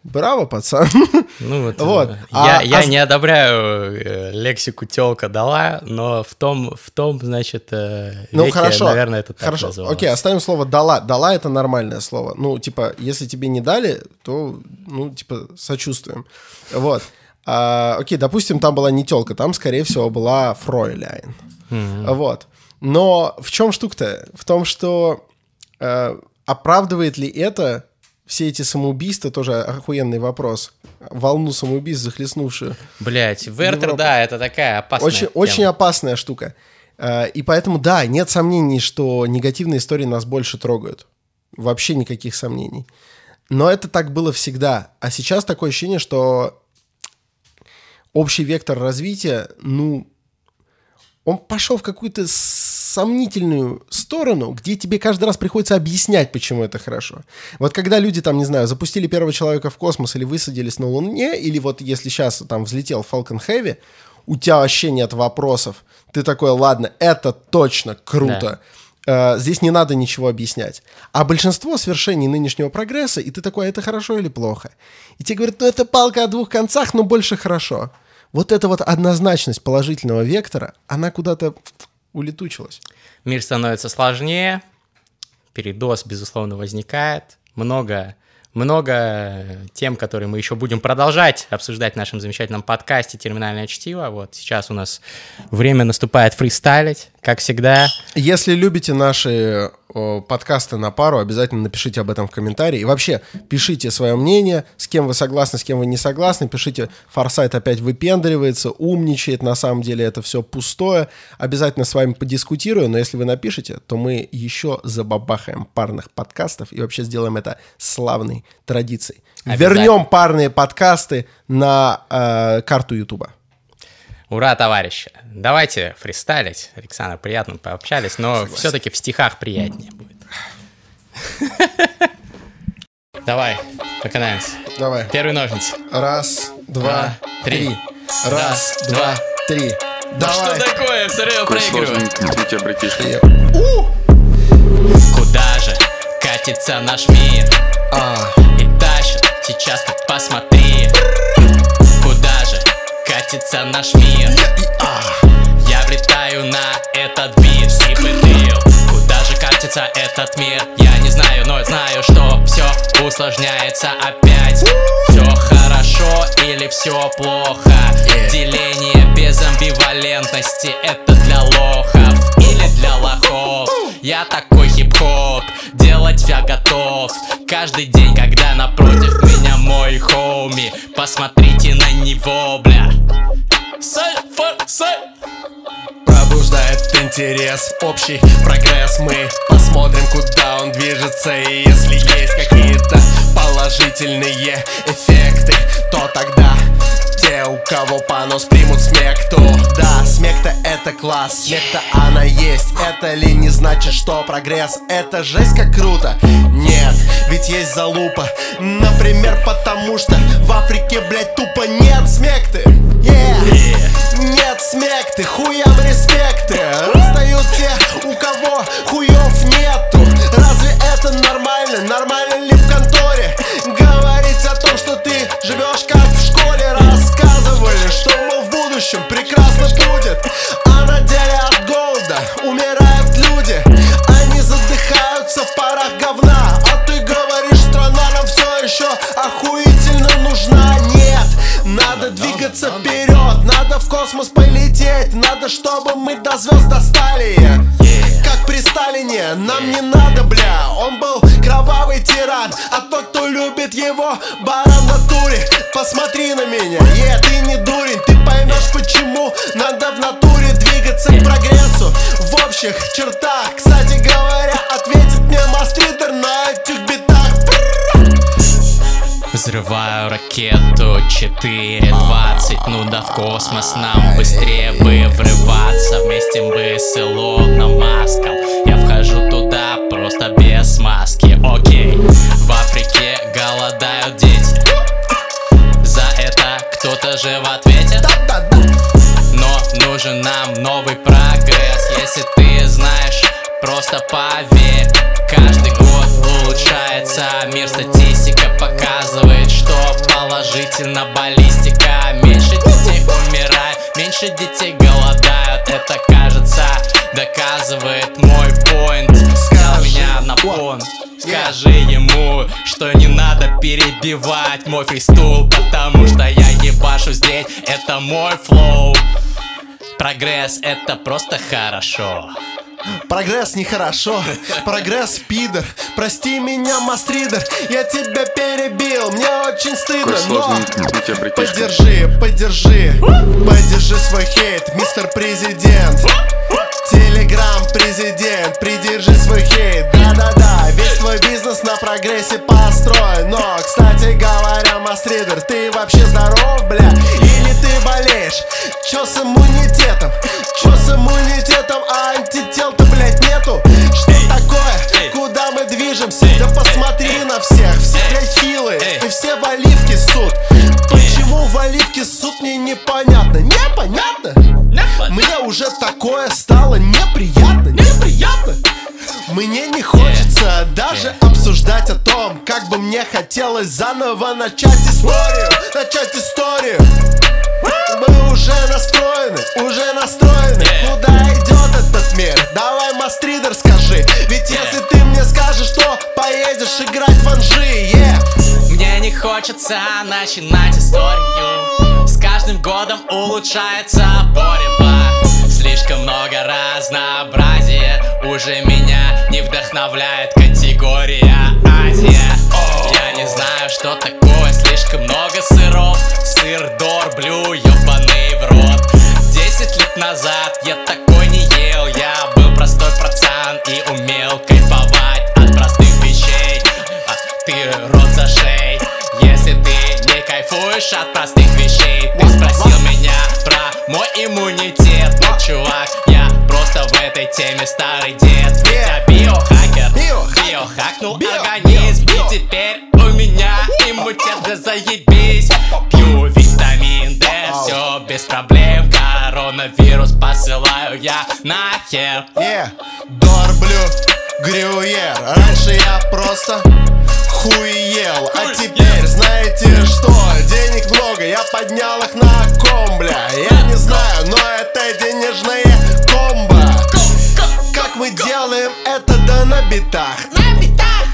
Браво, пацан. Ну вот. Вот. Я, А- я а- не одобряю э, лексику телка дала, но в том, в том, значит, э, Ну веке, хорошо, наверное, это так хорошо. называлось. Окей, оставим слово дала. Дала это нормальное слово. Ну типа, если тебе не дали, то ну типа сочувствуем. Вот. А, окей, допустим, там была не телка, там скорее всего была Фройляйн. Вот. Но в чем штука-то? В том, что э, оправдывает ли это все эти самоубийства, тоже охуенный вопрос. Волну самоубийств, захлестнувшую. Блять, Вертер, Европа. да, это такая опасная Очень, тема. очень опасная штука. Э, И поэтому, да, нет сомнений, что негативные истории нас больше трогают. Вообще никаких сомнений. Но это так было всегда. А сейчас такое ощущение, что общий вектор развития, ну, он пошел в какую-то сомнительную сторону, где тебе каждый раз приходится объяснять, почему это хорошо. Вот когда люди там, не знаю, запустили первого человека в космос или высадились на Луне, или вот если сейчас там взлетел Falcon Heavy, у тебя вообще нет вопросов. Ты такой, ладно, это точно круто. Э, Здесь не надо ничего объяснять. А большинство свершений нынешнего прогресса, и ты такой, «А это хорошо или плохо? И тебе говорят, ну это палка о двух концах, но больше хорошо. Вот эта вот однозначность положительного вектора, она куда-то улетучилась. Мир становится сложнее, передоз, безусловно, возникает. Много, много тем, которые мы еще будем продолжать обсуждать в нашем замечательном подкасте «Терминальное чтиво». Вот сейчас у нас время наступает фристайлить, как всегда. Если любите наши подкасты на пару, обязательно напишите об этом в комментарии. И вообще, пишите свое мнение, с кем вы согласны, с кем вы не согласны. Пишите, Форсайт опять выпендривается, умничает, на самом деле это все пустое. Обязательно с вами подискутирую, но если вы напишите, то мы еще забабахаем парных подкастов и вообще сделаем это славной традицией. Вернем парные подкасты на э, карту Ютуба. Ура, товарищи! Давайте фристайлить. Александр, приятно пообщались, но все-таки в стихах приятнее будет. Давай, поканаемся. Давай. Первый ножницы. Раз, два, три. Раз, два, три. Давай. такое? Какой сложненький у тебя, братишка. Куда же катится наш мир? А, И тащит сейчас ты посмотри катится наш мир? Я влетаю на этот бит и дыл. Куда же катится этот мир? Я не знаю, но знаю, что все усложняется опять Все хорошо или все плохо Деление без амбивалентности Это для лохов или для лохов Я такой хип-хоп Делать я готов Каждый день, когда напротив меня мой хоуми Посмотрите интерес, общий прогресс. Мы посмотрим, куда он движется. И если есть какие-то положительные эффекты То тогда те, у кого понос примут смех-то Да, смех-то это класс, смех-то она есть. Это ли не значит, что прогресс? Это жесть как круто? Нет, ведь есть залупа. Например, потому что в Африке, блядь, тупо нет смех-ты Yeah. Нет смех-ты, хуям респекты Раздают те, у кого хуев нету Разве это нормально? Нормально ли в конторе? Говорить о том, что ты живешь как в школе Рассказывали, что мол в будущем прекрасно будет Надо, чтобы мы до звезд достали. Как при Сталине, нам не надо, бля. Он был кровавый тиран А тот, кто любит его, баран натуре. Посмотри на меня, е, ты не дурень Ты поймешь, почему надо в натуре двигаться к прогрессу. В общих чертах, Взрываю ракету 4.20 Ну да в космос нам быстрее бы врываться. Вместе бы с Илоном Маском. Я вхожу туда просто без маски. Окей, в Африке голодают дети. За это кто-то же в ответе Но нужен нам новый прогресс. Просто поверь положительно баллистика Меньше детей умирает, меньше детей голодают. Это кажется доказывает мой поинт. Сказал меня на пон Скажи ему, что не надо перебивать мой фристул Потому что я ебашу здесь, это мой флоу. Прогресс это просто хорошо Прогресс нехорошо, прогресс пидор. Прости меня, мастридер, я тебя перебил. Мне очень стыдно, но. Поддержи, поддержи, поддержи свой хейт, мистер президент. Телеграм президент, придержи свой хейт. Да-да-да, весь твой бизнес на прогрессе построен. Но, кстати говоря, мастридер, ты вообще здоров, бля? Или ты болеешь? Чё с иммунитетом? Чё с иммунитетом? А антител-то, блядь, нету? Что такое? Куда мы движемся? Да посмотри на всех, все блядь хилые И все в оливке суд Почему в оливке суд мне непонятно? Непонятно? Мне уже такое стало неприятно Мне не хочется даже обсуждать о том Как бы мне хотелось заново начать историю Начать историю. Мы уже настроены, уже настроены. Куда идет этот мир? Давай, мастридер, скажи. Ведь если ты мне скажешь, что поедешь играть в Анжи yeah. Мне не хочется начинать историю. С каждым годом улучшается Борева Слишком много разнообразия Уже меня не вдохновляет категория Азия. Я не знаю, что такое Слишком много сыров. Сыр дорблю, ебаный в рот. Десять лет назад я такой не ел. Я был простой пацан и умел кайфовать от простых вещей. А Ты рот за Если ты не кайфуешь от простых вещей Ты спросил меня про мой иммунитет теме старый дед. Ведь я биохакер. Биохакнул Био- организм. И теперь у меня иммунитет, да заебись. Пью витамин D, все без проблем. Коронавирус посылаю я нахер. Дорблю, грюер. Раньше я просто хуел. А теперь знаете что? Денег много, я поднял их на ком, бля. Я не знаю, но это денежные это да на битах!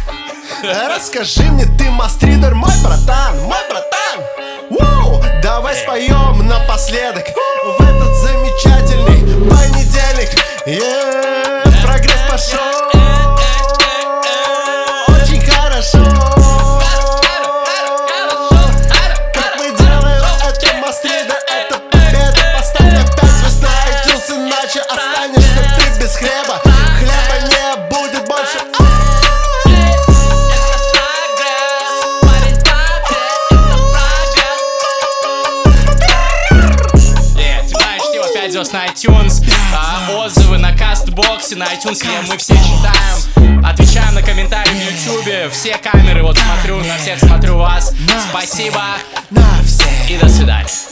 Расскажи мне, ты мастридер, мой братан, мой братан. Воу, давай споем напоследок. В этот замечательный понедельник. Yeah, кастбоксе, на iTunes мы все читаем Отвечаем на комментарии в YouTube. Все камеры вот смотрю, на всех смотрю вас. Спасибо. И до свидания